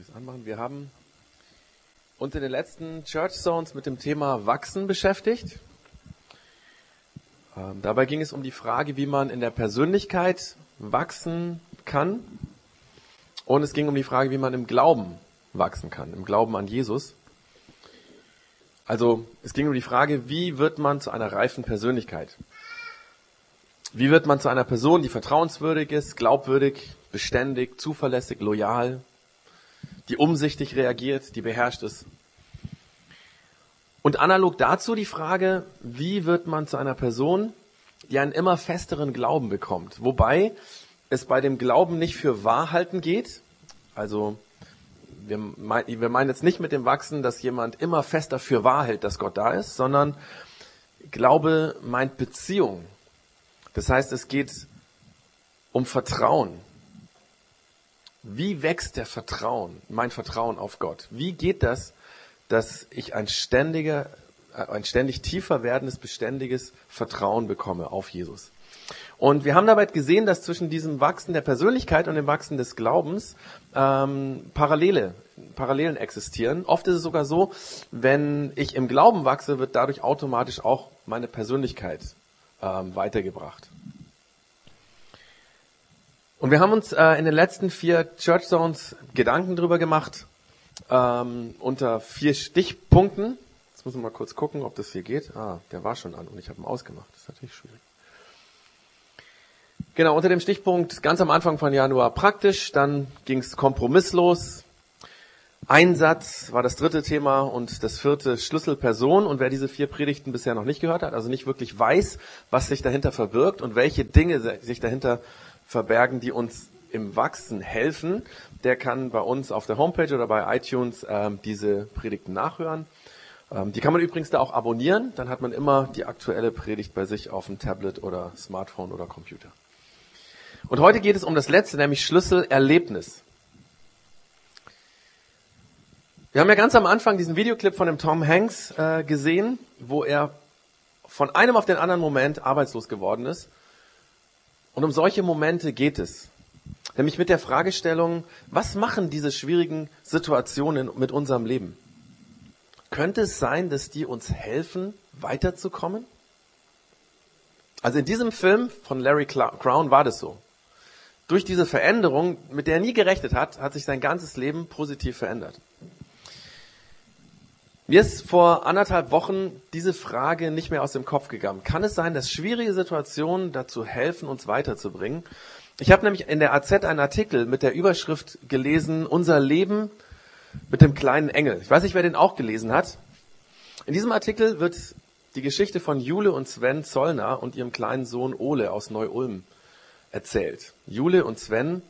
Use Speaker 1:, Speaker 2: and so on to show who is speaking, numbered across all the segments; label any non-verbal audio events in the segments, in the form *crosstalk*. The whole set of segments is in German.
Speaker 1: es anmachen. Wir haben uns in den letzten Church Zones mit dem Thema Wachsen beschäftigt. Ähm, dabei ging es um die Frage, wie man in der Persönlichkeit wachsen kann. Und es ging um die Frage, wie man im Glauben wachsen kann, im Glauben an Jesus. Also es ging um die Frage, wie wird man zu einer reifen Persönlichkeit? Wie wird man zu einer Person, die vertrauenswürdig ist, glaubwürdig, beständig, zuverlässig, loyal, die umsichtig reagiert, die beherrscht ist. Und analog dazu die Frage, wie wird man zu einer Person, die einen immer festeren Glauben bekommt? Wobei es bei dem Glauben nicht für Wahrhalten geht. Also wir, wir meinen jetzt nicht mit dem Wachsen, dass jemand immer fester für wahr hält, dass Gott da ist, sondern Glaube meint Beziehung. Das heißt, es geht um Vertrauen. Wie wächst der Vertrauen, mein Vertrauen auf Gott? Wie geht das, dass ich ein ständiger, äh, ein ständig tiefer werdendes, beständiges Vertrauen bekomme auf Jesus? Und wir haben dabei gesehen, dass zwischen diesem Wachsen der Persönlichkeit und dem Wachsen des Glaubens ähm, Parallele, Parallelen existieren. Oft ist es sogar so, wenn ich im Glauben wachse, wird dadurch automatisch auch meine Persönlichkeit ähm, weitergebracht. Und wir haben uns äh, in den letzten vier Church Zones Gedanken drüber gemacht, ähm, unter vier Stichpunkten. Jetzt muss ich mal kurz gucken, ob das hier geht. Ah, der war schon an und ich habe ihn ausgemacht. Das ist natürlich schwierig. Genau, unter dem Stichpunkt ganz am Anfang von Januar praktisch, dann ging es kompromisslos. Einsatz war das dritte Thema und das vierte Schlüsselperson. Und wer diese vier Predigten bisher noch nicht gehört hat, also nicht wirklich weiß, was sich dahinter verbirgt und welche Dinge sich dahinter verbergen, die uns im Wachsen helfen, der kann bei uns auf der Homepage oder bei iTunes ähm, diese Predigten nachhören. Ähm, die kann man übrigens da auch abonnieren, dann hat man immer die aktuelle Predigt bei sich auf dem Tablet oder Smartphone oder Computer. Und heute geht es um das letzte, nämlich Schlüsselerlebnis. Wir haben ja ganz am Anfang diesen Videoclip von dem Tom Hanks äh, gesehen, wo er von einem auf den anderen Moment arbeitslos geworden ist und um solche Momente geht es. Nämlich mit der Fragestellung, was machen diese schwierigen Situationen mit unserem Leben? Könnte es sein, dass die uns helfen, weiterzukommen? Also in diesem Film von Larry Crown war das so. Durch diese Veränderung, mit der er nie gerechnet hat, hat sich sein ganzes Leben positiv verändert. Mir ist vor anderthalb Wochen diese Frage nicht mehr aus dem Kopf gegangen. Kann es sein, dass schwierige Situationen dazu helfen, uns weiterzubringen? Ich habe nämlich in der AZ einen Artikel mit der Überschrift gelesen, Unser Leben mit dem kleinen Engel. Ich weiß nicht, wer den auch gelesen hat. In diesem Artikel wird die Geschichte von Jule und Sven Zollner und ihrem kleinen Sohn Ole aus Neu-Ulm erzählt. Jule und Sven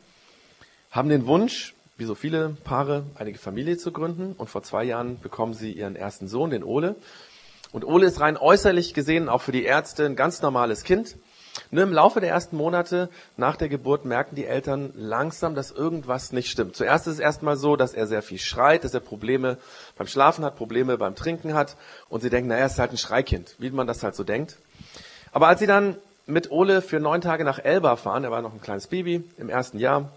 Speaker 1: haben den Wunsch, wie so viele Paare, eine Familie zu gründen. Und vor zwei Jahren bekommen sie ihren ersten Sohn, den Ole. Und Ole ist rein äußerlich gesehen auch für die Ärzte ein ganz normales Kind. Nur im Laufe der ersten Monate nach der Geburt merken die Eltern langsam, dass irgendwas nicht stimmt. Zuerst ist es erstmal so, dass er sehr viel schreit, dass er Probleme beim Schlafen hat, Probleme beim Trinken hat. Und sie denken, naja, er ist halt ein Schreikind, wie man das halt so denkt. Aber als sie dann mit Ole für neun Tage nach Elba fahren, er war noch ein kleines Baby im ersten Jahr,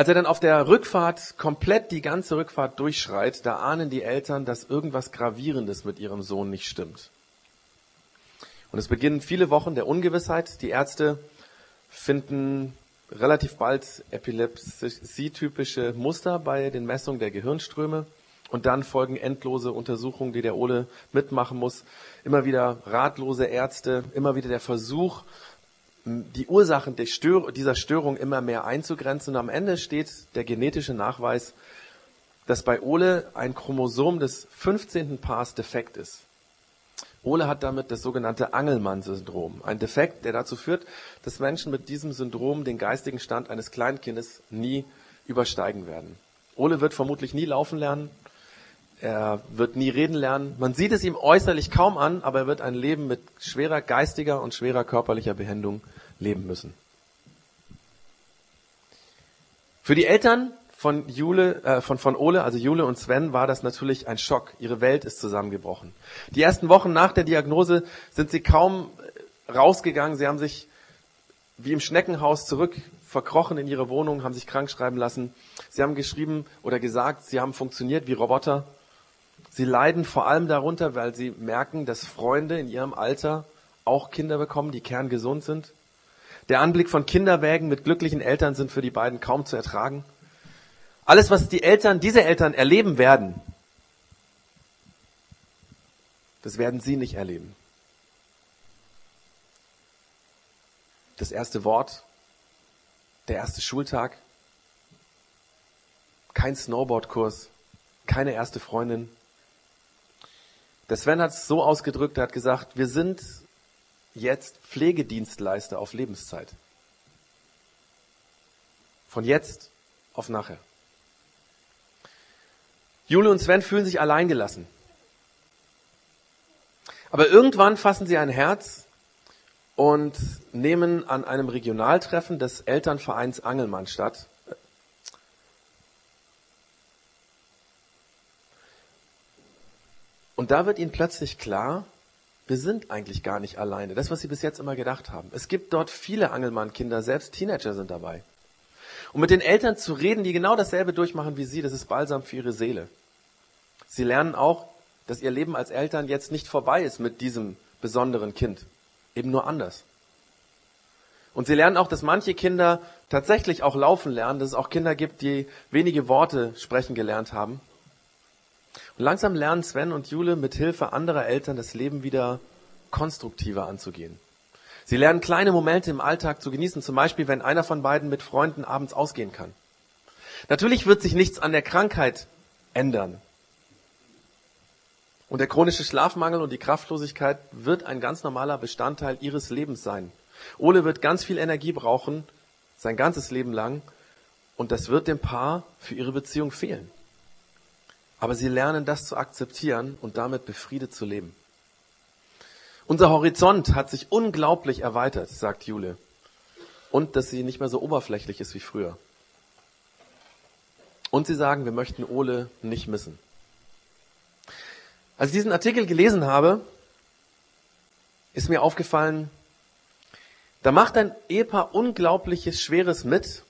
Speaker 1: als er dann auf der Rückfahrt komplett die ganze Rückfahrt durchschreit, da ahnen die Eltern, dass irgendwas Gravierendes mit ihrem Sohn nicht stimmt. Und es beginnen viele Wochen der Ungewissheit. Die Ärzte finden relativ bald epilepsie-typische Muster bei den Messungen der Gehirnströme. Und dann folgen endlose Untersuchungen, die der Ole mitmachen muss. Immer wieder ratlose Ärzte, immer wieder der Versuch, die Ursachen dieser Störung immer mehr einzugrenzen. Und am Ende steht der genetische Nachweis, dass bei Ole ein Chromosom des 15. Paars defekt ist. Ole hat damit das sogenannte Angelmann-Syndrom. Ein Defekt, der dazu führt, dass Menschen mit diesem Syndrom den geistigen Stand eines Kleinkindes nie übersteigen werden. Ole wird vermutlich nie laufen lernen. Er wird nie reden lernen. Man sieht es ihm äußerlich kaum an, aber er wird ein Leben mit schwerer geistiger und schwerer körperlicher Behinderung leben müssen. Für die Eltern von Jule, äh, von, von Ole, also Jule und Sven, war das natürlich ein Schock. Ihre Welt ist zusammengebrochen. Die ersten Wochen nach der Diagnose sind sie kaum rausgegangen. Sie haben sich wie im Schneckenhaus zurück verkrochen in ihre Wohnung, haben sich krank schreiben lassen. Sie haben geschrieben oder gesagt, sie haben funktioniert wie Roboter. Sie leiden vor allem darunter, weil sie merken, dass Freunde in ihrem Alter auch Kinder bekommen, die kerngesund sind. Der Anblick von Kinderwägen mit glücklichen Eltern sind für die beiden kaum zu ertragen. Alles, was die Eltern, diese Eltern erleben werden, das werden sie nicht erleben. Das erste Wort, der erste Schultag, kein Snowboardkurs, keine erste Freundin. Der Sven hat es so ausgedrückt, er hat gesagt, wir sind jetzt Pflegedienstleister auf Lebenszeit. Von jetzt auf nachher. Jule und Sven fühlen sich alleingelassen. Aber irgendwann fassen sie ein Herz und nehmen an einem Regionaltreffen des Elternvereins Angelmann statt. Und da wird ihnen plötzlich klar, wir sind eigentlich gar nicht alleine. Das, was sie bis jetzt immer gedacht haben. Es gibt dort viele Angelmann-Kinder, selbst Teenager sind dabei. Und mit den Eltern zu reden, die genau dasselbe durchmachen wie sie, das ist balsam für ihre Seele. Sie lernen auch, dass ihr Leben als Eltern jetzt nicht vorbei ist mit diesem besonderen Kind. Eben nur anders. Und sie lernen auch, dass manche Kinder tatsächlich auch laufen lernen, dass es auch Kinder gibt, die wenige Worte sprechen gelernt haben. Und langsam lernen Sven und Jule mit Hilfe anderer Eltern das Leben wieder konstruktiver anzugehen. Sie lernen kleine Momente im Alltag zu genießen, zum Beispiel wenn einer von beiden mit Freunden abends ausgehen kann. Natürlich wird sich nichts an der Krankheit ändern. Und der chronische Schlafmangel und die Kraftlosigkeit wird ein ganz normaler Bestandteil ihres Lebens sein. Ole wird ganz viel Energie brauchen, sein ganzes Leben lang, und das wird dem Paar für ihre Beziehung fehlen. Aber sie lernen das zu akzeptieren und damit befriedet zu leben. Unser Horizont hat sich unglaublich erweitert, sagt Jule. Und dass sie nicht mehr so oberflächlich ist wie früher. Und sie sagen, wir möchten Ole nicht missen. Als ich diesen Artikel gelesen habe, ist mir aufgefallen, da macht ein Ehepaar unglaubliches Schweres mit.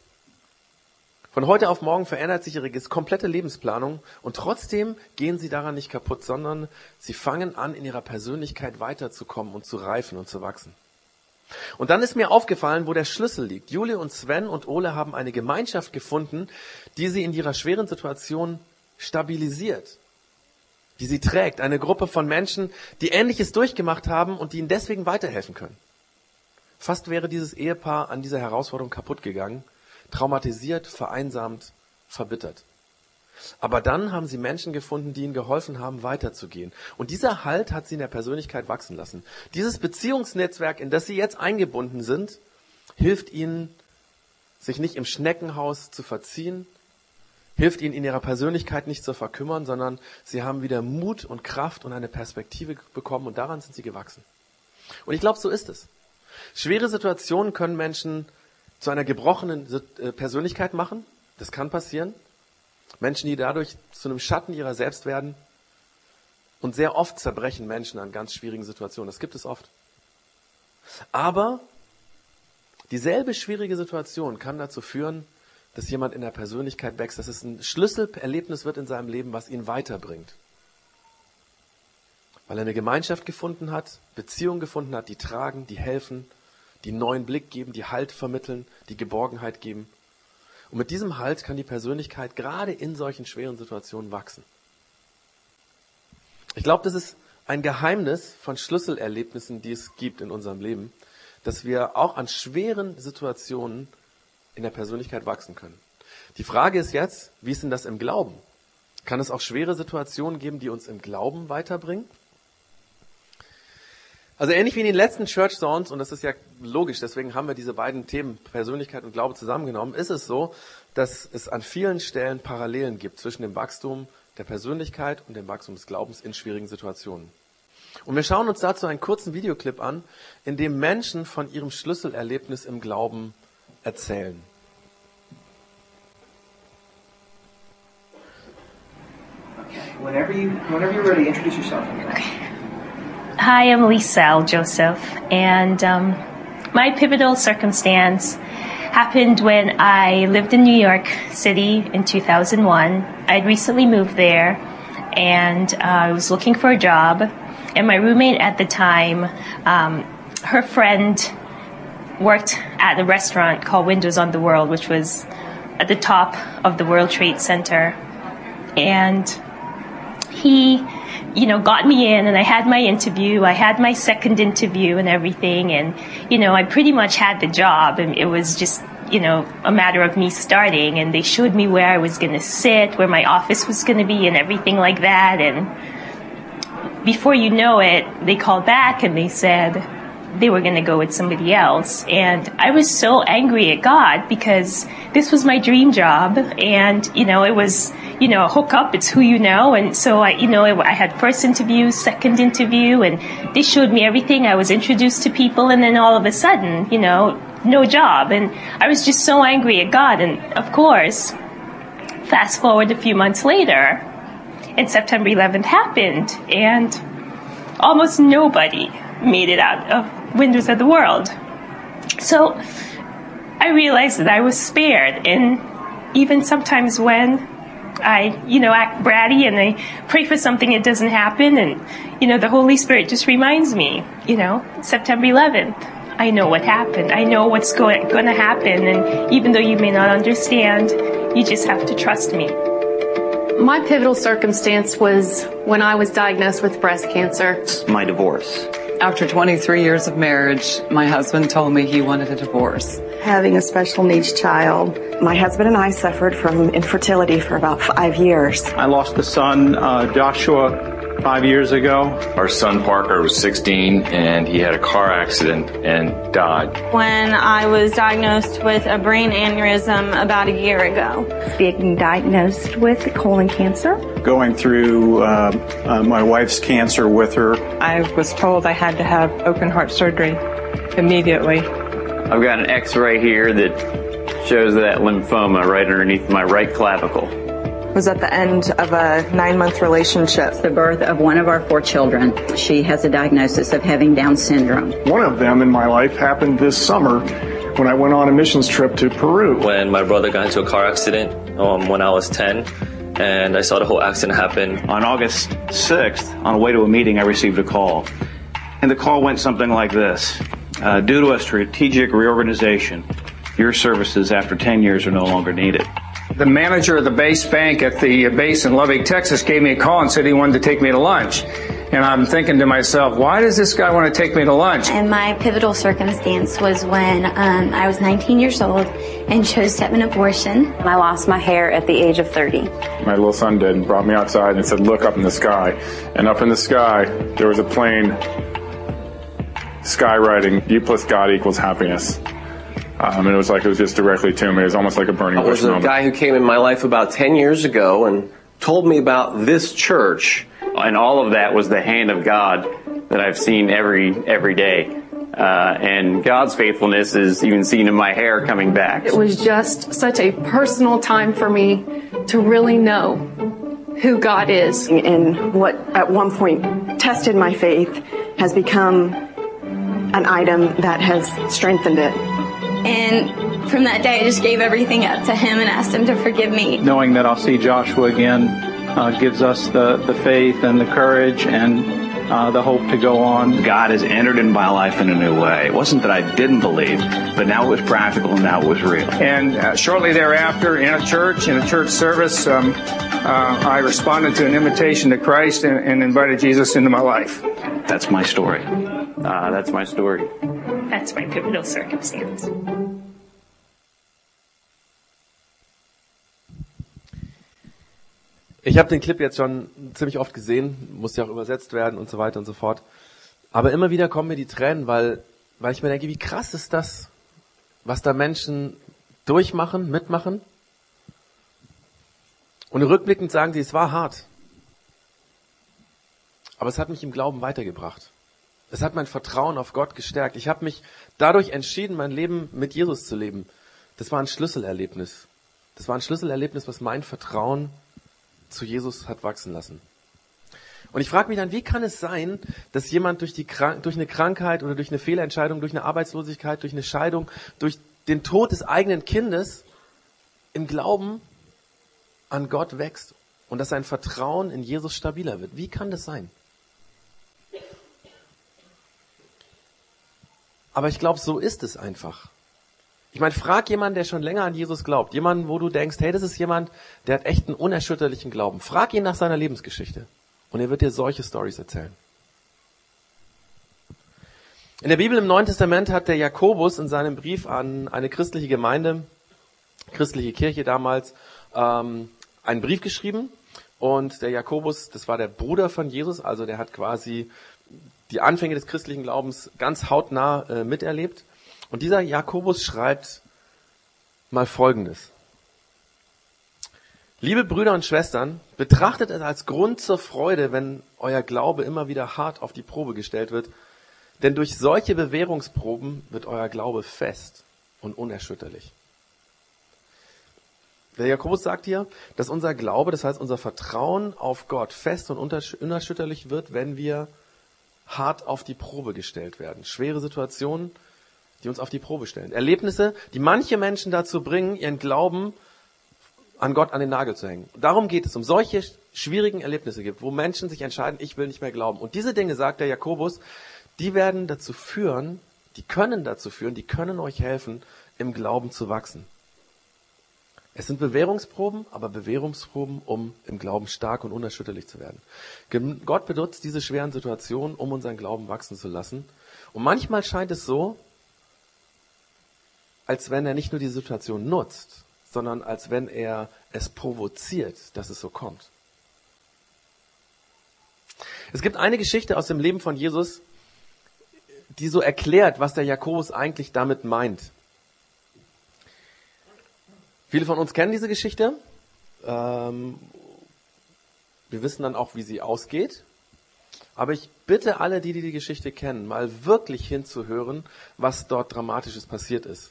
Speaker 1: Von heute auf morgen verändert sich ihre komplette Lebensplanung und trotzdem gehen sie daran nicht kaputt, sondern sie fangen an, in ihrer Persönlichkeit weiterzukommen und zu reifen und zu wachsen. Und dann ist mir aufgefallen, wo der Schlüssel liegt. Julie und Sven und Ole haben eine Gemeinschaft gefunden, die sie in ihrer schweren Situation stabilisiert die sie trägt. Eine Gruppe von Menschen, die Ähnliches durchgemacht haben und die ihnen deswegen weiterhelfen können. Fast wäre dieses Ehepaar an dieser Herausforderung kaputt gegangen, traumatisiert, vereinsamt, verbittert. Aber dann haben sie Menschen gefunden, die ihnen geholfen haben, weiterzugehen. Und dieser Halt hat sie in der Persönlichkeit wachsen lassen. Dieses Beziehungsnetzwerk, in das sie jetzt eingebunden sind, hilft ihnen, sich nicht im Schneckenhaus zu verziehen, hilft ihnen in ihrer Persönlichkeit nicht zu verkümmern, sondern sie haben wieder Mut und Kraft und eine Perspektive bekommen und daran sind sie gewachsen. Und ich glaube, so ist es. Schwere Situationen können Menschen zu einer gebrochenen äh, Persönlichkeit machen. Das kann passieren. Menschen, die dadurch zu einem Schatten ihrer selbst werden. Und sehr oft zerbrechen Menschen an ganz schwierigen Situationen. Das gibt es oft. Aber dieselbe schwierige Situation kann dazu führen, dass jemand in der Persönlichkeit wächst, dass es ein Schlüsselerlebnis wird in seinem Leben, was ihn weiterbringt. Weil er eine Gemeinschaft gefunden hat, Beziehungen gefunden hat, die tragen, die helfen, die neuen Blick geben, die Halt vermitteln, die Geborgenheit geben. Und mit diesem Halt kann die Persönlichkeit gerade in solchen schweren Situationen wachsen. Ich glaube, das ist ein Geheimnis von Schlüsselerlebnissen, die es gibt in unserem Leben, dass wir auch an schweren Situationen in der Persönlichkeit wachsen können. Die Frage ist jetzt, wie ist denn das im Glauben? Kann es auch schwere Situationen geben, die uns im Glauben weiterbringen? Also ähnlich wie in den letzten Church Zones, und das ist ja logisch, deswegen haben wir diese beiden Themen Persönlichkeit und Glaube zusammengenommen, ist es so, dass es an vielen Stellen Parallelen gibt zwischen dem Wachstum der Persönlichkeit und dem Wachstum des Glaubens in schwierigen Situationen. Und wir schauen uns dazu einen kurzen Videoclip an, in dem Menschen von ihrem Schlüsselerlebnis im Glauben erzählen.
Speaker 2: Whenever you, whenever you're ready, introduce yourself. Okay.
Speaker 3: Hi, I'm Lisa Joseph, and um, my pivotal circumstance happened when I lived in New York City in 2001. I'd recently moved there and uh, I was looking for a job. And my roommate at the time, um, her friend worked at a restaurant called Windows on the World, which was at the top of the World Trade Center. And he, you know, got me in and I had my interview. I had my second interview and everything. And, you know, I pretty much had the job and it was just, you know, a matter of me starting and they showed me where I was going to sit, where my office was going to be and everything like that. And before you know it, they called back and they said, they were going to go with somebody else. And I was so angry at God because this was my dream job. And, you know, it was, you know, a hookup. It's who you know. And so I, you know, I had first interview, second interview, and they showed me everything. I was introduced to people. And then all of a sudden, you know, no job. And I was just so angry at God. And of course, fast forward a few months later, and September 11th happened. And almost nobody made it out of Windows of the World. So I realized that I was spared, and even sometimes when I, you know, act bratty and I pray for something, it doesn't happen, and you know, the Holy Spirit just reminds me, you know, September 11th. I know what happened. I know what's going, going to happen, and even though you may not understand, you just have to trust me.
Speaker 4: My pivotal circumstance was when I was diagnosed with breast cancer.
Speaker 5: My divorce.
Speaker 6: After 23 years of marriage, my husband told me he wanted a divorce.
Speaker 7: Having a special needs child, my husband and I suffered from infertility for about five years.
Speaker 8: I lost a son, uh, Joshua, five years ago.
Speaker 9: Our son Parker was 16 and he had a car accident and died.
Speaker 10: When I was diagnosed with a brain aneurysm about a year ago.
Speaker 11: Being diagnosed with colon cancer.
Speaker 8: Going through uh, uh, my wife's cancer with her.
Speaker 12: I was told I had to have open heart surgery immediately.
Speaker 5: I've got an x-ray here that shows that lymphoma right underneath my right clavicle
Speaker 13: was at the end of a nine month relationship.
Speaker 14: The birth of one of our four children. She has a diagnosis of having Down syndrome.
Speaker 15: One of them in my life happened this summer when I went on a missions trip to Peru.
Speaker 16: When my brother got into a car accident um, when I was 10, and I saw the whole accident happen.
Speaker 8: On August 6th, on the way to a meeting, I received a call. And the call went something like this. Uh, due to a strategic reorganization, your services after 10 years are no longer needed.
Speaker 17: The manager of the base bank at the base in Lubbock, Texas gave me a call and said he wanted to take me to lunch. And I'm thinking to myself, why does this guy want to take me to lunch?
Speaker 18: And my pivotal circumstance was when um, I was 19 years old and chose to have an abortion.
Speaker 19: I lost my hair at the age of 30.
Speaker 15: My little son did and brought me outside and said, look up in the sky. And up in the sky, there was a plane skywriting, you plus God equals happiness. Um, and it was like it was just directly to me. It was almost like a burning
Speaker 20: bush. There was a guy who came in my life about 10 years ago and told me about this church.
Speaker 5: And all of that was the hand of God that I've seen every, every day. Uh, and God's faithfulness is even seen in my hair coming back.
Speaker 4: It was just such a personal time for me to really know who God is.
Speaker 7: And what at one point tested my faith has become an item that has strengthened it.
Speaker 10: And from that day, I just gave everything up to him and asked him to forgive me.
Speaker 8: Knowing that I'll see Joshua again uh, gives us the, the faith and the courage and uh, the hope to go on.
Speaker 5: God has entered in my life in a new way. It wasn't that I didn't believe, but now it was practical and now it was real.
Speaker 17: And uh, shortly thereafter, in a church, in a church service, um, uh, I responded to an invitation to Christ and, and, invited Jesus into my life.
Speaker 5: That's my story. Uh, that's my story.
Speaker 3: That's my pivotal circumstance.
Speaker 1: Ich habe den Clip jetzt schon ziemlich oft gesehen, muss ja auch übersetzt werden und so weiter und so fort. Aber immer wieder kommen mir die Tränen, weil, weil ich mir denke, wie krass ist das, was da Menschen durchmachen, mitmachen. Und rückblickend sagen sie, es war hart. Aber es hat mich im Glauben weitergebracht. Es hat mein Vertrauen auf Gott gestärkt. Ich habe mich dadurch entschieden, mein Leben mit Jesus zu leben. Das war ein Schlüsselerlebnis. Das war ein Schlüsselerlebnis, was mein Vertrauen zu Jesus hat wachsen lassen. Und ich frage mich dann, wie kann es sein, dass jemand durch, die, durch eine Krankheit oder durch eine Fehlentscheidung, durch eine Arbeitslosigkeit, durch eine Scheidung, durch den Tod des eigenen Kindes im Glauben an Gott wächst und dass sein Vertrauen in Jesus stabiler wird. Wie kann das sein? Aber ich glaube, so ist es einfach. Ich meine, frag jemanden, der schon länger an Jesus glaubt. Jemanden, wo du denkst, hey, das ist jemand, der hat echt einen unerschütterlichen Glauben. Frag ihn nach seiner Lebensgeschichte. Und er wird dir solche Stories erzählen. In der Bibel im Neuen Testament hat der Jakobus in seinem Brief an eine christliche Gemeinde, christliche Kirche damals, ähm, einen Brief geschrieben. Und der Jakobus, das war der Bruder von Jesus, also der hat quasi die Anfänge des christlichen Glaubens ganz hautnah äh, miterlebt. Und dieser Jakobus schreibt mal Folgendes. Liebe Brüder und Schwestern, betrachtet es als Grund zur Freude, wenn euer Glaube immer wieder hart auf die Probe gestellt wird, denn durch solche Bewährungsproben wird euer Glaube fest und unerschütterlich. Der Jakobus sagt hier, dass unser Glaube, das heißt unser Vertrauen auf Gott fest und unerschütterlich wird, wenn wir hart auf die Probe gestellt werden. Schwere Situationen, die uns auf die Probe stellen. Erlebnisse, die manche Menschen dazu bringen, ihren Glauben an Gott an den Nagel zu hängen. Darum geht es, um solche schwierigen Erlebnisse gibt, wo Menschen sich entscheiden, ich will nicht mehr glauben. Und diese Dinge, sagt der Jakobus, die werden dazu führen, die können dazu führen, die können euch helfen, im Glauben zu wachsen. Es sind Bewährungsproben, aber Bewährungsproben, um im Glauben stark und unerschütterlich zu werden. Gott benutzt diese schweren Situationen, um unseren Glauben wachsen zu lassen. Und manchmal scheint es so, als wenn er nicht nur die Situation nutzt, sondern als wenn er es provoziert, dass es so kommt. Es gibt eine Geschichte aus dem Leben von Jesus, die so erklärt, was der Jakobus eigentlich damit meint. Viele von uns kennen diese Geschichte. Ähm, wir wissen dann auch, wie sie ausgeht. Aber ich bitte alle, die, die die Geschichte kennen, mal wirklich hinzuhören, was dort Dramatisches passiert ist.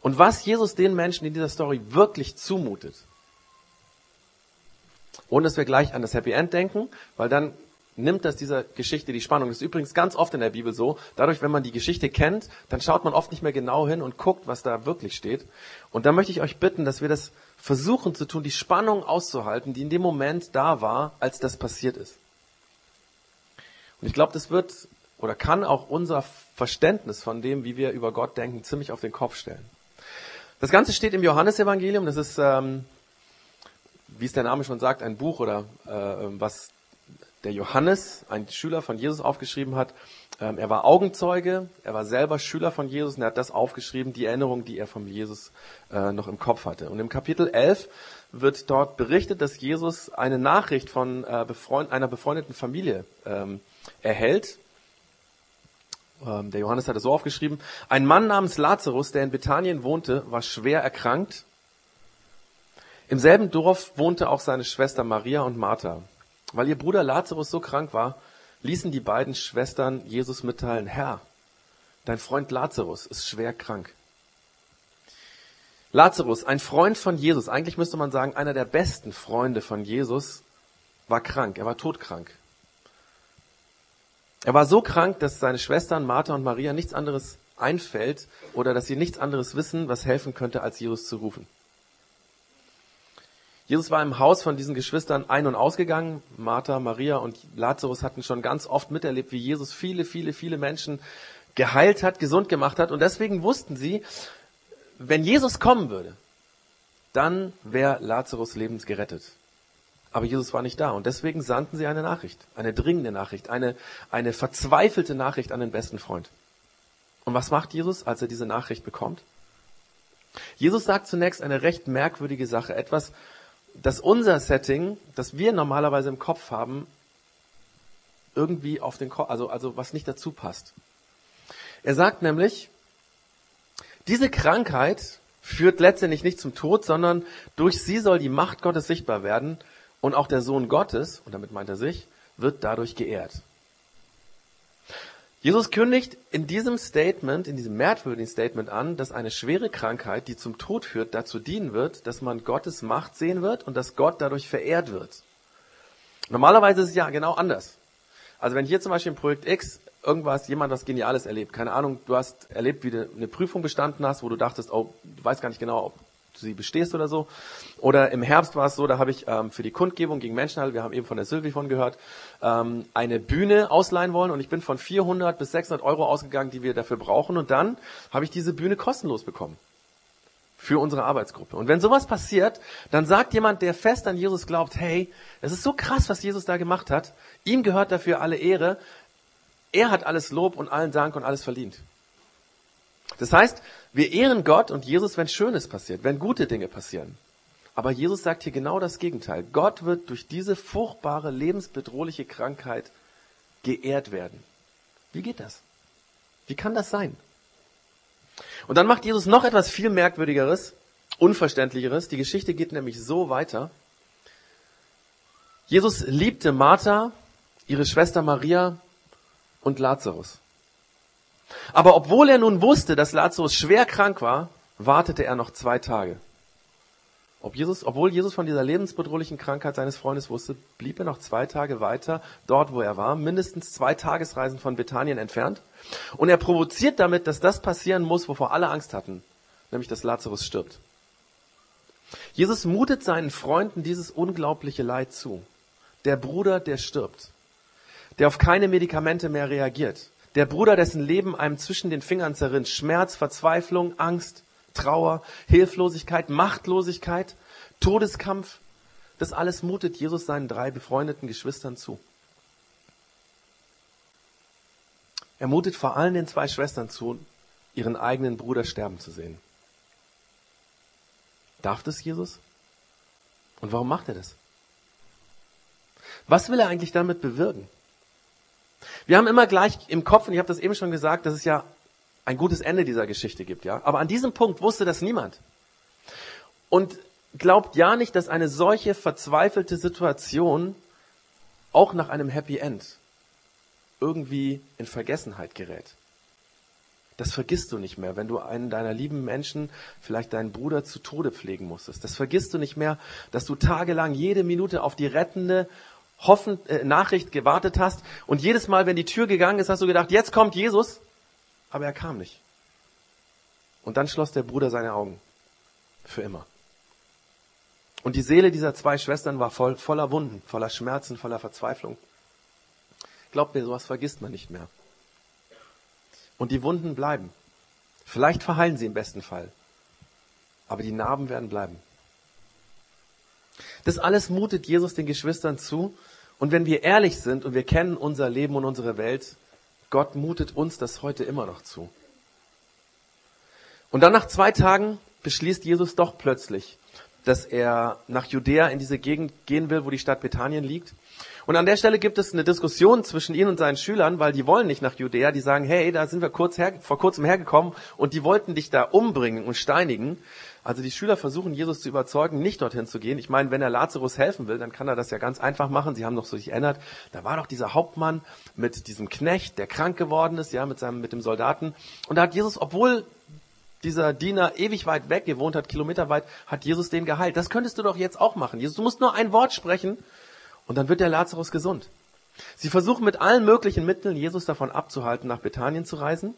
Speaker 1: Und was Jesus den Menschen in dieser Story wirklich zumutet. Ohne dass wir gleich an das Happy End denken, weil dann nimmt das dieser Geschichte die Spannung. Das ist übrigens ganz oft in der Bibel so. Dadurch, wenn man die Geschichte kennt, dann schaut man oft nicht mehr genau hin und guckt, was da wirklich steht. Und da möchte ich euch bitten, dass wir das versuchen zu tun, die Spannung auszuhalten, die in dem Moment da war, als das passiert ist. Und ich glaube, das wird oder kann auch unser Verständnis von dem, wie wir über Gott denken, ziemlich auf den Kopf stellen. Das Ganze steht im Johannesevangelium. Das ist, ähm, wie es der Name schon sagt, ein Buch oder äh, was der Johannes, ein Schüler von Jesus, aufgeschrieben hat. Ähm, er war Augenzeuge, er war selber Schüler von Jesus und er hat das aufgeschrieben, die Erinnerung, die er von Jesus äh, noch im Kopf hatte. Und im Kapitel 11 wird dort berichtet, dass Jesus eine Nachricht von äh, einer befreundeten Familie ähm, erhält. Ähm, der Johannes hat es so aufgeschrieben. Ein Mann namens Lazarus, der in Bethanien wohnte, war schwer erkrankt. Im selben Dorf wohnte auch seine Schwester Maria und Martha. Weil ihr Bruder Lazarus so krank war, ließen die beiden Schwestern Jesus mitteilen, Herr, dein Freund Lazarus ist schwer krank. Lazarus, ein Freund von Jesus, eigentlich müsste man sagen, einer der besten Freunde von Jesus, war krank, er war todkrank. Er war so krank, dass seine Schwestern Martha und Maria nichts anderes einfällt oder dass sie nichts anderes wissen, was helfen könnte, als Jesus zu rufen. Jesus war im Haus von diesen Geschwistern ein- und ausgegangen. Martha, Maria und Lazarus hatten schon ganz oft miterlebt, wie Jesus viele, viele, viele Menschen geheilt hat, gesund gemacht hat. Und deswegen wussten sie, wenn Jesus kommen würde, dann wäre Lazarus Lebens gerettet. Aber Jesus war nicht da. Und deswegen sandten sie eine Nachricht, eine dringende Nachricht, eine, eine verzweifelte Nachricht an den besten Freund. Und was macht Jesus, als er diese Nachricht bekommt? Jesus sagt zunächst eine recht merkwürdige Sache, etwas, dass unser Setting, das wir normalerweise im Kopf haben, irgendwie auf den Kopf, also, also was nicht dazu passt. Er sagt nämlich, diese Krankheit führt letztendlich nicht zum Tod, sondern durch sie soll die Macht Gottes sichtbar werden und auch der Sohn Gottes, und damit meint er sich, wird dadurch geehrt. Jesus kündigt in diesem Statement, in diesem merkwürdigen Statement an, dass eine schwere Krankheit, die zum Tod führt, dazu dienen wird, dass man Gottes Macht sehen wird und dass Gott dadurch verehrt wird. Normalerweise ist es ja genau anders. Also wenn hier zum Beispiel im Projekt X irgendwas, jemand was Geniales erlebt. Keine Ahnung, du hast erlebt, wie du eine Prüfung bestanden hast, wo du dachtest, oh, du weißt gar nicht genau, ob sie bestehst oder so. Oder im Herbst war es so, da habe ich ähm, für die Kundgebung gegen Menschenhandel, wir haben eben von der Sylvie von gehört, ähm, eine Bühne ausleihen wollen und ich bin von 400 bis 600 Euro ausgegangen, die wir dafür brauchen und dann habe ich diese Bühne kostenlos bekommen für unsere Arbeitsgruppe. Und wenn sowas passiert, dann sagt jemand, der fest an Jesus glaubt, hey, es ist so krass, was Jesus da gemacht hat. Ihm gehört dafür alle Ehre. Er hat alles Lob und allen Dank und alles verdient. Das heißt, wir ehren Gott und Jesus, wenn Schönes passiert, wenn gute Dinge passieren. Aber Jesus sagt hier genau das Gegenteil. Gott wird durch diese furchtbare, lebensbedrohliche Krankheit geehrt werden. Wie geht das? Wie kann das sein? Und dann macht Jesus noch etwas viel merkwürdigeres, unverständlicheres. Die Geschichte geht nämlich so weiter. Jesus liebte Martha, ihre Schwester Maria und Lazarus. Aber obwohl er nun wusste, dass Lazarus schwer krank war, wartete er noch zwei Tage. Ob Jesus, obwohl Jesus von dieser lebensbedrohlichen Krankheit seines Freundes wusste, blieb er noch zwei Tage weiter dort, wo er war, mindestens zwei Tagesreisen von Bethanien entfernt. Und er provoziert damit, dass das passieren muss, wovor alle Angst hatten, nämlich dass Lazarus stirbt. Jesus mutet seinen Freunden dieses unglaubliche Leid zu. Der Bruder, der stirbt, der auf keine Medikamente mehr reagiert, der Bruder, dessen Leben einem zwischen den Fingern zerrinnt, Schmerz, Verzweiflung, Angst, Trauer, Hilflosigkeit, Machtlosigkeit, Todeskampf. Das alles mutet Jesus seinen drei befreundeten Geschwistern zu. Er mutet vor allem den zwei Schwestern zu, ihren eigenen Bruder sterben zu sehen. Darf das Jesus? Und warum macht er das? Was will er eigentlich damit bewirken? Wir haben immer gleich im Kopf, und ich habe das eben schon gesagt, dass es ja ein gutes Ende dieser Geschichte gibt, ja. Aber an diesem Punkt wusste das niemand. Und glaubt ja nicht, dass eine solche verzweifelte Situation auch nach einem Happy End irgendwie in Vergessenheit gerät. Das vergisst du nicht mehr, wenn du einen deiner lieben Menschen, vielleicht deinen Bruder zu Tode pflegen musstest. Das vergisst du nicht mehr, dass du tagelang jede Minute auf die rettende Hoffen, äh, Nachricht gewartet hast und jedes Mal, wenn die Tür gegangen ist, hast du gedacht, jetzt kommt Jesus aber er kam nicht. Und dann schloss der Bruder seine Augen. Für immer. Und die Seele dieser zwei Schwestern war voll, voller Wunden, voller Schmerzen, voller Verzweiflung. Glaubt mir, sowas vergisst man nicht mehr. Und die Wunden bleiben. Vielleicht verheilen sie im besten Fall. Aber die Narben werden bleiben. Das alles mutet Jesus den Geschwistern zu. Und wenn wir ehrlich sind und wir kennen unser Leben und unsere Welt, Gott mutet uns das heute immer noch zu. Und dann nach zwei Tagen beschließt Jesus doch plötzlich, dass er nach Judäa in diese Gegend gehen will, wo die Stadt Bethanien liegt. Und an der Stelle gibt es eine Diskussion zwischen ihm und seinen Schülern, weil die wollen nicht nach Judäa. Die sagen, hey, da sind wir kurz her, vor kurzem hergekommen und die wollten dich da umbringen und steinigen. Also die Schüler versuchen Jesus zu überzeugen, nicht dorthin zu gehen. Ich meine, wenn er Lazarus helfen will, dann kann er das ja ganz einfach machen. Sie haben doch so sich erinnert, da war doch dieser Hauptmann mit diesem Knecht, der krank geworden ist, ja, mit seinem, mit dem Soldaten. Und da hat Jesus, obwohl dieser Diener ewig weit weg gewohnt hat, kilometerweit, hat Jesus den geheilt. Das könntest du doch jetzt auch machen. Jesus, du musst nur ein Wort sprechen und dann wird der Lazarus gesund. Sie versuchen mit allen möglichen Mitteln, Jesus davon abzuhalten, nach Bethanien zu reisen.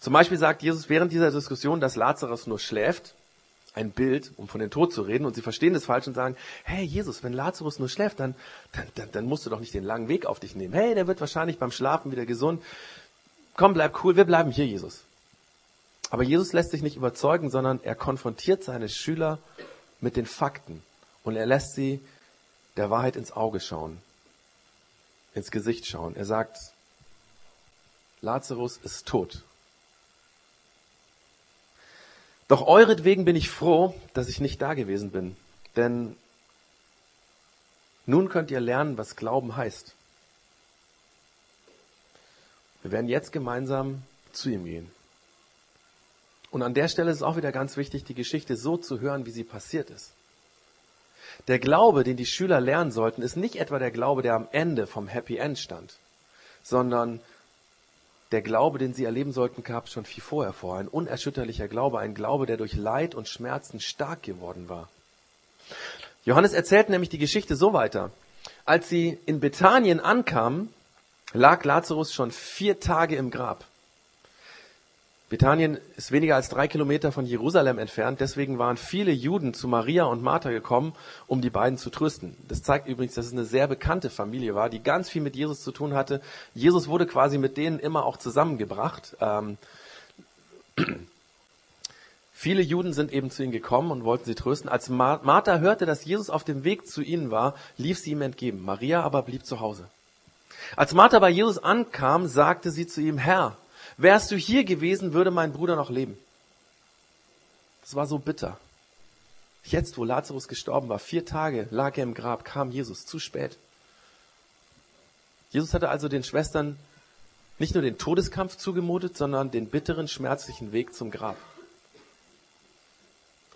Speaker 1: Zum Beispiel sagt Jesus während dieser Diskussion, dass Lazarus nur schläft ein Bild, um von den Tod zu reden, und sie verstehen das falsch und sagen, hey Jesus, wenn Lazarus nur schläft, dann, dann, dann, dann musst du doch nicht den langen Weg auf dich nehmen. Hey, der wird wahrscheinlich beim Schlafen wieder gesund. Komm, bleib cool, wir bleiben hier, Jesus. Aber Jesus lässt sich nicht überzeugen, sondern er konfrontiert seine Schüler mit den Fakten und er lässt sie der Wahrheit ins Auge schauen, ins Gesicht schauen. Er sagt, Lazarus ist tot. Doch euretwegen bin ich froh, dass ich nicht da gewesen bin, denn nun könnt ihr lernen, was Glauben heißt. Wir werden jetzt gemeinsam zu ihm gehen. Und an der Stelle ist es auch wieder ganz wichtig, die Geschichte so zu hören, wie sie passiert ist. Der Glaube, den die Schüler lernen sollten, ist nicht etwa der Glaube, der am Ende vom Happy End stand, sondern der Glaube, den sie erleben sollten, gab schon viel vorher vor. Ein unerschütterlicher Glaube, ein Glaube, der durch Leid und Schmerzen stark geworden war. Johannes erzählt nämlich die Geschichte so weiter. Als sie in Bethanien ankamen, lag Lazarus schon vier Tage im Grab. Bethanien ist weniger als drei Kilometer von Jerusalem entfernt, deswegen waren viele Juden zu Maria und Martha gekommen, um die beiden zu trösten. Das zeigt übrigens, dass es eine sehr bekannte Familie war, die ganz viel mit Jesus zu tun hatte. Jesus wurde quasi mit denen immer auch zusammengebracht. Ähm, *clears throat* viele Juden sind eben zu ihnen gekommen und wollten sie trösten. Als Martha hörte, dass Jesus auf dem Weg zu ihnen war, lief sie ihm entgegen. Maria aber blieb zu Hause. Als Martha bei Jesus ankam, sagte sie zu ihm, Herr, Wärst du hier gewesen, würde mein Bruder noch leben. Das war so bitter. Jetzt, wo Lazarus gestorben war, vier Tage lag er im Grab, kam Jesus zu spät. Jesus hatte also den Schwestern nicht nur den Todeskampf zugemutet, sondern den bitteren, schmerzlichen Weg zum Grab.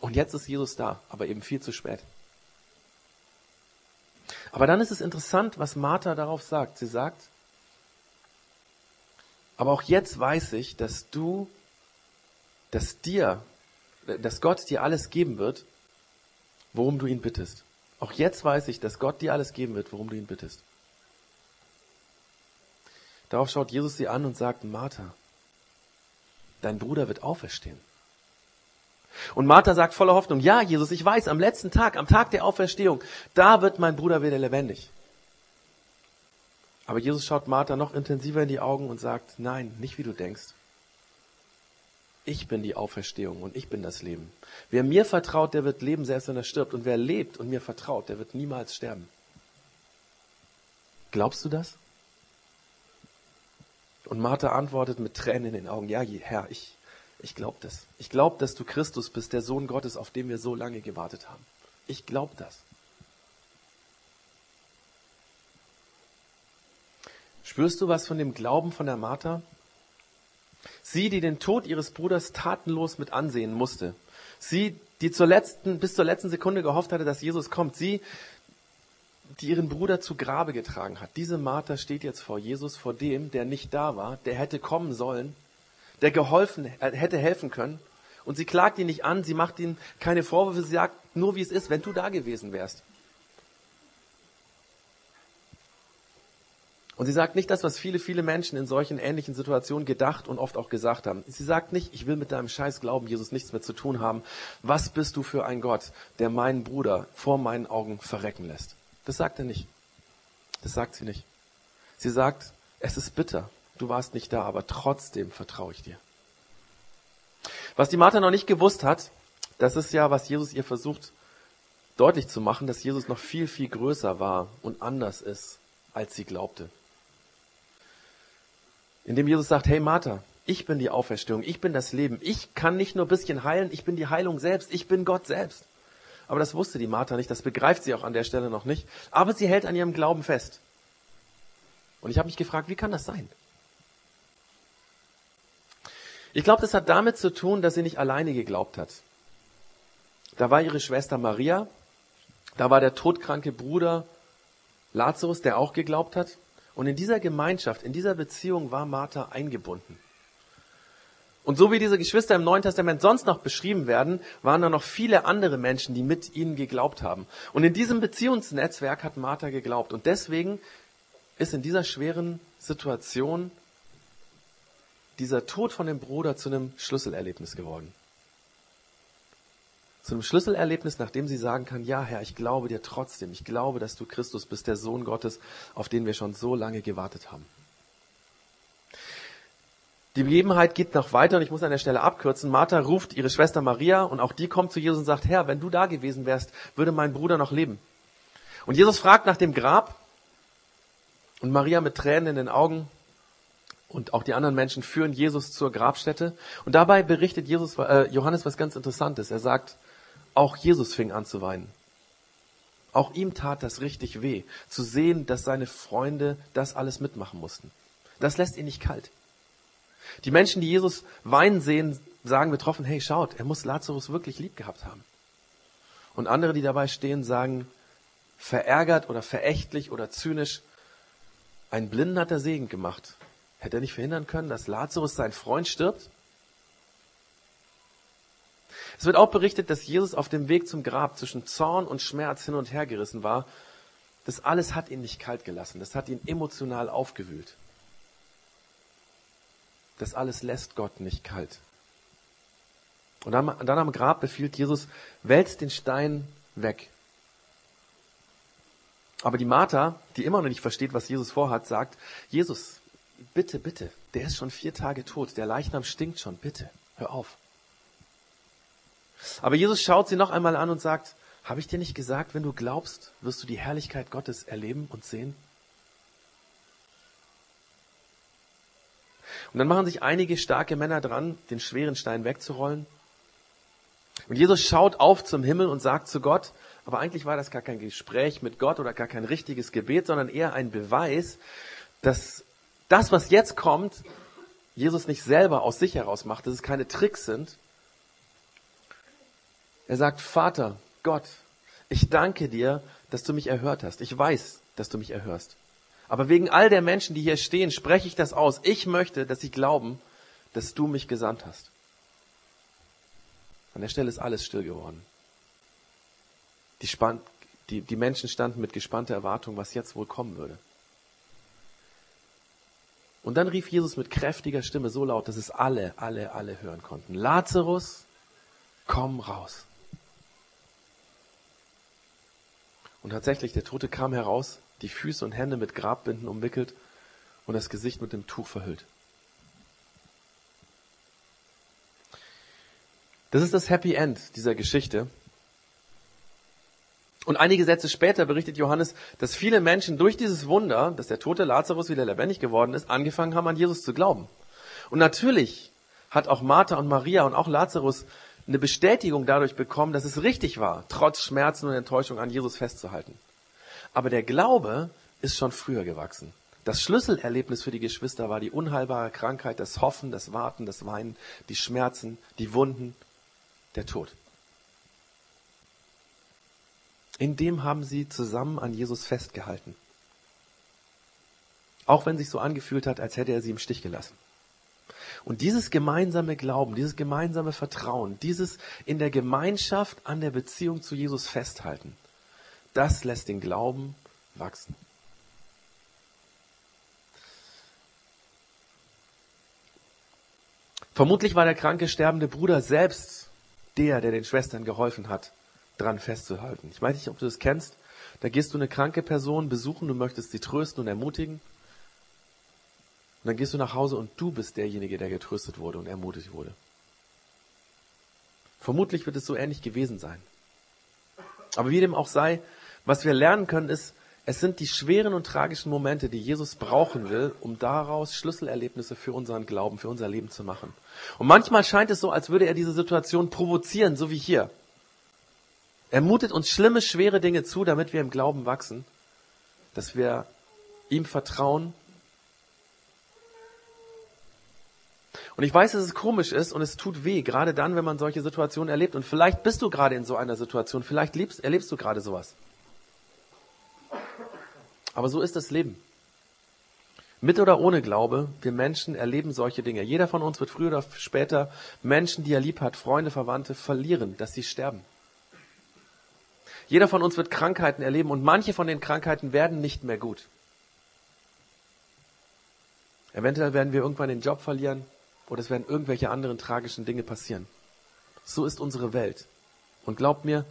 Speaker 1: Und jetzt ist Jesus da, aber eben viel zu spät. Aber dann ist es interessant, was Martha darauf sagt. Sie sagt, aber auch jetzt weiß ich, dass du, dass dir, dass Gott dir alles geben wird, worum du ihn bittest. Auch jetzt weiß ich, dass Gott dir alles geben wird, worum du ihn bittest. Darauf schaut Jesus sie an und sagt, Martha, dein Bruder wird auferstehen. Und Martha sagt voller Hoffnung, ja, Jesus, ich weiß, am letzten Tag, am Tag der Auferstehung, da wird mein Bruder wieder lebendig. Aber Jesus schaut Martha noch intensiver in die Augen und sagt, nein, nicht wie du denkst. Ich bin die Auferstehung und ich bin das Leben. Wer mir vertraut, der wird leben, selbst wenn er stirbt. Und wer lebt und mir vertraut, der wird niemals sterben. Glaubst du das? Und Martha antwortet mit Tränen in den Augen, ja, Herr, ich, ich glaube das. Ich glaube, dass du Christus bist, der Sohn Gottes, auf den wir so lange gewartet haben. Ich glaube das. Spürst du was von dem Glauben von der Martha? Sie, die den Tod ihres Bruders tatenlos mit ansehen musste. Sie, die zur letzten, bis zur letzten Sekunde gehofft hatte, dass Jesus kommt. Sie, die ihren Bruder zu Grabe getragen hat. Diese Martha steht jetzt vor Jesus, vor dem, der nicht da war, der hätte kommen sollen, der geholfen, äh, hätte helfen können. Und sie klagt ihn nicht an, sie macht ihm keine Vorwürfe, sie sagt nur, wie es ist, wenn du da gewesen wärst. Und sie sagt nicht das, was viele, viele Menschen in solchen ähnlichen Situationen gedacht und oft auch gesagt haben. Sie sagt nicht, ich will mit deinem Scheiß Glauben, Jesus, nichts mehr zu tun haben. Was bist du für ein Gott, der meinen Bruder vor meinen Augen verrecken lässt? Das sagt er nicht. Das sagt sie nicht. Sie sagt, es ist bitter. Du warst nicht da, aber trotzdem vertraue ich dir. Was die Martha noch nicht gewusst hat, das ist ja, was Jesus ihr versucht deutlich zu machen, dass Jesus noch viel, viel größer war und anders ist, als sie glaubte indem Jesus sagt, hey Martha, ich bin die Auferstehung, ich bin das Leben, ich kann nicht nur ein bisschen heilen, ich bin die Heilung selbst, ich bin Gott selbst. Aber das wusste die Martha nicht, das begreift sie auch an der Stelle noch nicht, aber sie hält an ihrem Glauben fest. Und ich habe mich gefragt, wie kann das sein? Ich glaube, das hat damit zu tun, dass sie nicht alleine geglaubt hat. Da war ihre Schwester Maria, da war der todkranke Bruder Lazarus, der auch geglaubt hat. Und in dieser Gemeinschaft, in dieser Beziehung war Martha eingebunden. Und so wie diese Geschwister im Neuen Testament sonst noch beschrieben werden, waren da noch viele andere Menschen, die mit ihnen geglaubt haben. Und in diesem Beziehungsnetzwerk hat Martha geglaubt. Und deswegen ist in dieser schweren Situation dieser Tod von dem Bruder zu einem Schlüsselerlebnis geworden zu einem Schlüsselerlebnis, nachdem sie sagen kann, ja Herr, ich glaube dir trotzdem, ich glaube, dass du Christus bist, der Sohn Gottes, auf den wir schon so lange gewartet haben. Die Begebenheit geht noch weiter und ich muss an der Stelle abkürzen. Martha ruft ihre Schwester Maria und auch die kommt zu Jesus und sagt, Herr, wenn du da gewesen wärst, würde mein Bruder noch leben. Und Jesus fragt nach dem Grab und Maria mit Tränen in den Augen und auch die anderen Menschen führen Jesus zur Grabstätte. Und dabei berichtet Jesus, äh, Johannes was ganz Interessantes. Er sagt, auch Jesus fing an zu weinen. Auch ihm tat das richtig weh, zu sehen, dass seine Freunde das alles mitmachen mussten. Das lässt ihn nicht kalt. Die Menschen, die Jesus weinen sehen, sagen betroffen, hey, schaut, er muss Lazarus wirklich lieb gehabt haben. Und andere, die dabei stehen, sagen verärgert oder verächtlich oder zynisch, ein Blinden hat er Segen gemacht. Hätte er nicht verhindern können, dass Lazarus sein Freund stirbt? Es wird auch berichtet, dass Jesus auf dem Weg zum Grab zwischen Zorn und Schmerz hin und her gerissen war. Das alles hat ihn nicht kalt gelassen. Das hat ihn emotional aufgewühlt. das alles lässt Gott nicht kalt. Und dann, am Grab befiehlt Jesus, wälzt den Stein weg. Aber die Martha, die immer noch nicht versteht, was Jesus vorhat, sagt, Jesus, bitte, bitte, der ist schon vier Tage tot, der Leichnam stinkt schon, bitte, hör auf. Aber Jesus schaut sie noch einmal an und sagt, habe ich dir nicht gesagt, wenn du glaubst, wirst du die Herrlichkeit Gottes erleben und sehen? Und dann machen sich einige starke Männer dran, den schweren Stein wegzurollen. Und Jesus schaut auf zum Himmel und sagt zu Gott, aber eigentlich war das gar kein Gespräch mit Gott oder gar kein richtiges Gebet, sondern eher ein Beweis, dass das, was jetzt kommt, Jesus nicht selber aus sich heraus macht, dass es keine Tricks sind. Er sagt, Vater, Gott, ich danke dir, dass du mich erhört hast. Ich weiß, dass du mich erhörst. Aber wegen all der Menschen, die hier stehen, spreche ich das aus. Ich möchte, dass sie glauben, dass du mich gesandt hast. An der Stelle ist alles still geworden. Die, Span die, die Menschen standen mit gespannter Erwartung, was jetzt wohl kommen würde. Und dann rief Jesus mit kräftiger Stimme so laut, dass es alle, alle, alle hören konnten. Lazarus, komm raus. Und tatsächlich, der Tote kam heraus, die Füße und Hände mit Grabbinden umwickelt und das Gesicht mit dem Tuch verhüllt. Das ist das Happy End dieser Geschichte. Und einige Sätze später berichtet Johannes, dass viele Menschen durch dieses Wunder, dass der tote Lazarus wieder lebendig geworden ist, angefangen haben, an Jesus zu glauben. Und natürlich hat auch Martha und Maria und auch Lazarus eine Bestätigung dadurch bekommen, dass es richtig war, trotz Schmerzen und Enttäuschung an Jesus festzuhalten. Aber der Glaube ist schon früher gewachsen. Das Schlüsselerlebnis für die Geschwister war die unheilbare Krankheit, das Hoffen, das Warten, das Weinen, die Schmerzen, die Wunden, der Tod. In dem haben sie zusammen an Jesus festgehalten. Auch wenn sich so angefühlt hat, als hätte er sie im Stich gelassen. Und dieses gemeinsame Glauben, dieses gemeinsame Vertrauen, dieses in der Gemeinschaft an der Beziehung zu Jesus festhalten, das lässt den Glauben wachsen. Vermutlich war der kranke, sterbende Bruder selbst der, der den Schwestern geholfen hat, dran festzuhalten. Ich weiß nicht, ob du das kennst. Da gehst du eine kranke Person besuchen, du möchtest sie trösten und ermutigen. Und dann gehst du nach Hause und du bist derjenige, der getröstet wurde und ermutigt wurde. Vermutlich wird es so ähnlich gewesen sein. Aber wie dem auch sei, was wir lernen können, ist, es sind die schweren und tragischen Momente, die Jesus brauchen will, um daraus Schlüsselerlebnisse für unseren Glauben, für unser Leben zu machen. Und manchmal scheint es so, als würde er diese Situation provozieren, so wie hier. Er mutet uns schlimme, schwere Dinge zu, damit wir im Glauben wachsen, dass wir ihm vertrauen. Und ich weiß, dass es komisch ist und es tut weh, gerade dann, wenn man solche Situationen erlebt. Und vielleicht bist du gerade in so einer Situation, vielleicht lebst, erlebst du gerade sowas. Aber so ist das Leben. Mit oder ohne Glaube, wir Menschen erleben solche Dinge. Jeder von uns wird früher oder später Menschen, die er lieb hat, Freunde, Verwandte, verlieren, dass sie sterben. Jeder von uns wird Krankheiten erleben und manche von den Krankheiten werden nicht mehr gut. Eventuell werden wir irgendwann den Job verlieren oder es werden irgendwelche anderen tragischen Dinge passieren. So ist unsere Welt. Und glaubt mir,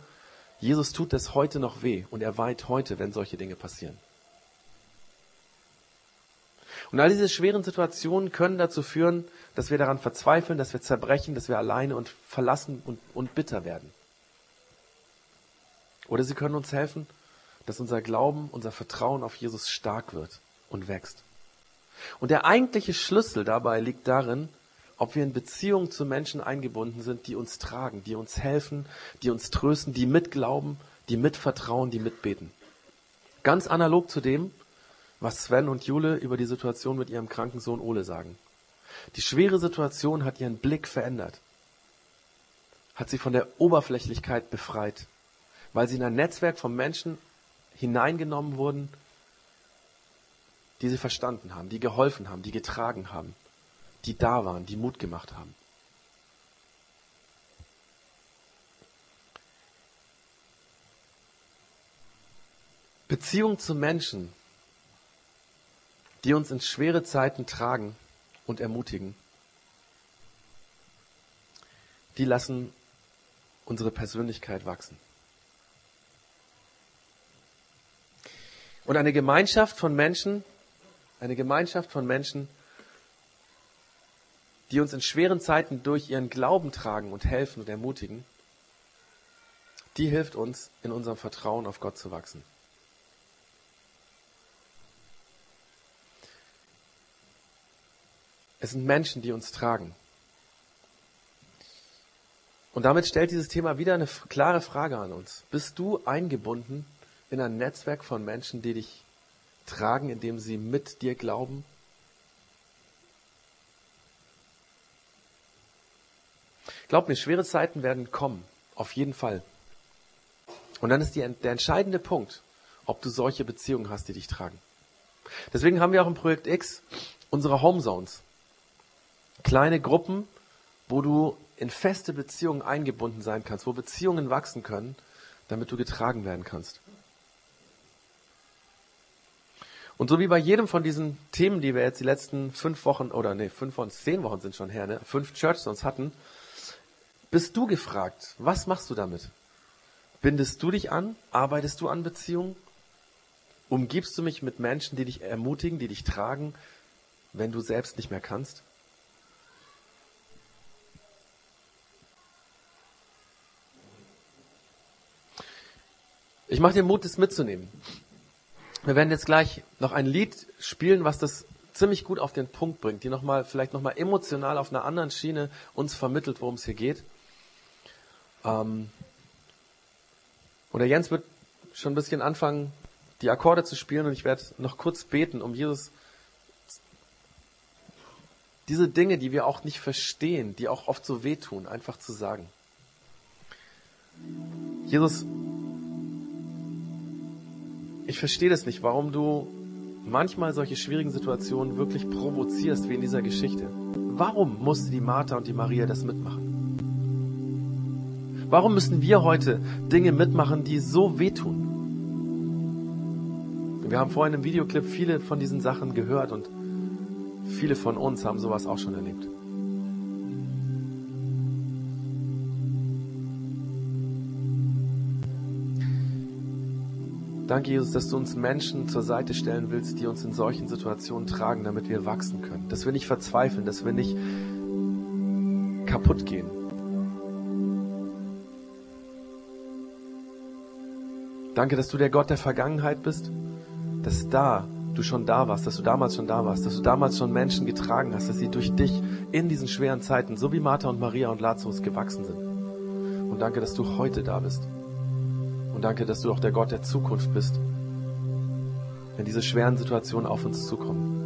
Speaker 1: Jesus tut das heute noch weh und er weint heute, wenn solche Dinge passieren. Und all diese schweren Situationen können dazu führen, dass wir daran verzweifeln, dass wir zerbrechen, dass wir alleine und verlassen und, und bitter werden. Oder sie können uns helfen, dass unser Glauben, unser Vertrauen auf Jesus stark wird und wächst. Und der eigentliche Schlüssel dabei liegt darin, ob wir in Beziehungen zu Menschen eingebunden sind, die uns tragen, die uns helfen, die uns trösten, die mitglauben, die mitvertrauen, die mitbeten. Ganz analog zu dem, was Sven und Jule über die Situation mit ihrem kranken Sohn Ole sagen. Die schwere Situation hat ihren Blick verändert, hat sie von der Oberflächlichkeit befreit, weil sie in ein Netzwerk von Menschen hineingenommen wurden, die sie verstanden haben, die geholfen haben, die getragen haben, die da waren, die Mut gemacht haben. Beziehung zu Menschen die uns in schwere Zeiten tragen und ermutigen, die lassen unsere Persönlichkeit wachsen. Und eine Gemeinschaft von Menschen, eine Gemeinschaft von Menschen, die uns in schweren Zeiten durch ihren Glauben tragen und helfen und ermutigen, die hilft uns, in unserem Vertrauen auf Gott zu wachsen. Es sind Menschen, die uns tragen. Und damit stellt dieses Thema wieder eine klare Frage an uns. Bist du eingebunden in ein Netzwerk von Menschen, die dich tragen, indem sie mit dir glauben? Glaub mir, schwere Zeiten werden kommen. Auf jeden Fall. Und dann ist die, der entscheidende Punkt, ob du solche Beziehungen hast, die dich tragen. Deswegen haben wir auch im Projekt X unsere Home Zones. Kleine Gruppen, wo du in feste Beziehungen eingebunden sein kannst, wo Beziehungen wachsen können, damit du getragen werden kannst. Und so wie bei jedem von diesen Themen, die wir jetzt die letzten fünf Wochen, oder nee, fünf von zehn Wochen sind schon her, ne, fünf Church Zones hatten, bist du gefragt, was machst du damit? Bindest du dich an? Arbeitest du an Beziehungen? Umgibst du mich mit Menschen, die dich ermutigen, die dich tragen, wenn du selbst nicht mehr kannst? Ich mache dir Mut, das mitzunehmen. Wir werden jetzt gleich noch ein Lied spielen, was das ziemlich gut auf den Punkt bringt, die nochmal, vielleicht nochmal emotional auf einer anderen Schiene uns vermittelt, worum es hier geht. Ähm, und der Jens wird schon ein bisschen anfangen, die Akkorde zu spielen und ich werde noch kurz beten, um Jesus diese Dinge, die wir auch nicht verstehen, die auch oft so wehtun, einfach zu sagen. Jesus, ich verstehe das nicht, warum du manchmal solche schwierigen Situationen wirklich provozierst, wie in dieser Geschichte. Warum musste die Martha und die Maria das mitmachen? Warum müssen wir heute Dinge mitmachen, die so wehtun? Wir haben vorhin im Videoclip viele von diesen Sachen gehört und viele von uns haben sowas auch schon erlebt. Danke, Jesus, dass du uns Menschen zur Seite stellen willst, die uns in solchen Situationen tragen, damit wir wachsen können. Dass wir nicht verzweifeln, dass wir nicht kaputt gehen. Danke, dass du der Gott der Vergangenheit bist, dass da du schon da warst, dass du damals schon da warst, dass du damals schon Menschen getragen hast, dass sie durch dich in diesen schweren Zeiten, so wie Martha und Maria und Lazarus gewachsen sind. Und danke, dass du heute da bist. Und danke, dass du auch der Gott der Zukunft bist, wenn diese schweren Situationen auf uns zukommen.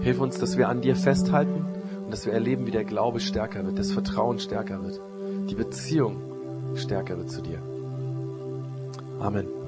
Speaker 1: Hilf uns, dass wir an dir festhalten und dass wir erleben, wie der Glaube stärker wird, das Vertrauen stärker wird, die Beziehung stärker wird zu dir. Amen.